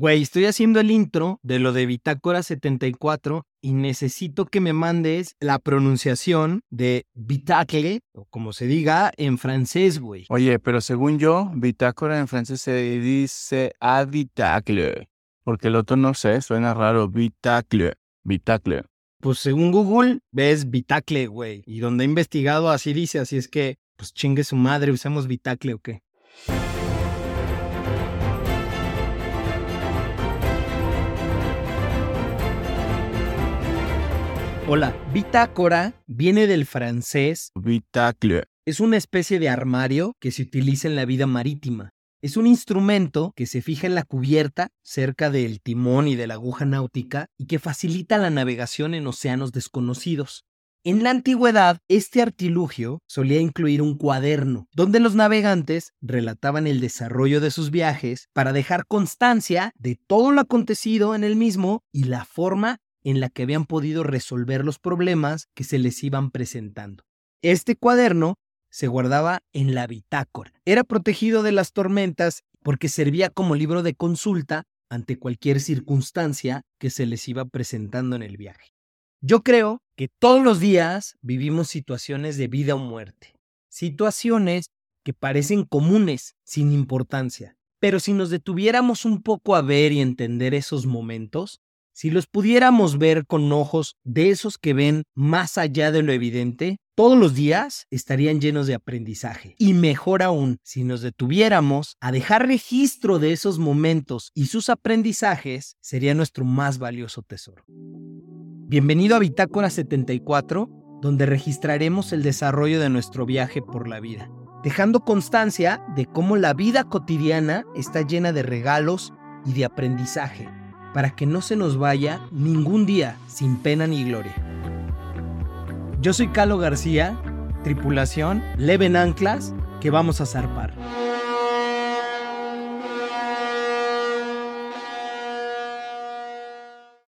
Güey, estoy haciendo el intro de lo de Bitácora 74 y necesito que me mandes la pronunciación de bitacle, o como se diga en francés, güey. Oye, pero según yo, bitácora en francés se dice habitacle. Porque el otro no sé, suena raro. Bitacle. Bitacle. Pues según Google, ves bitacle, güey. Y donde he investigado así dice, así es que, pues chingue su madre, usemos bitacle o qué. Hola, bitácora viene del francés. Bitacle. Es una especie de armario que se utiliza en la vida marítima. Es un instrumento que se fija en la cubierta cerca del timón y de la aguja náutica y que facilita la navegación en océanos desconocidos. En la antigüedad, este artilugio solía incluir un cuaderno, donde los navegantes relataban el desarrollo de sus viajes para dejar constancia de todo lo acontecido en el mismo y la forma en la que habían podido resolver los problemas que se les iban presentando. Este cuaderno se guardaba en la bitácora. Era protegido de las tormentas porque servía como libro de consulta ante cualquier circunstancia que se les iba presentando en el viaje. Yo creo que todos los días vivimos situaciones de vida o muerte, situaciones que parecen comunes, sin importancia, pero si nos detuviéramos un poco a ver y entender esos momentos, si los pudiéramos ver con ojos de esos que ven más allá de lo evidente, todos los días estarían llenos de aprendizaje. Y mejor aún, si nos detuviéramos a dejar registro de esos momentos y sus aprendizajes, sería nuestro más valioso tesoro. Bienvenido a Bitácora 74, donde registraremos el desarrollo de nuestro viaje por la vida, dejando constancia de cómo la vida cotidiana está llena de regalos y de aprendizaje para que no se nos vaya ningún día sin pena ni gloria. Yo soy Calo García, tripulación, leven anclas, que vamos a zarpar.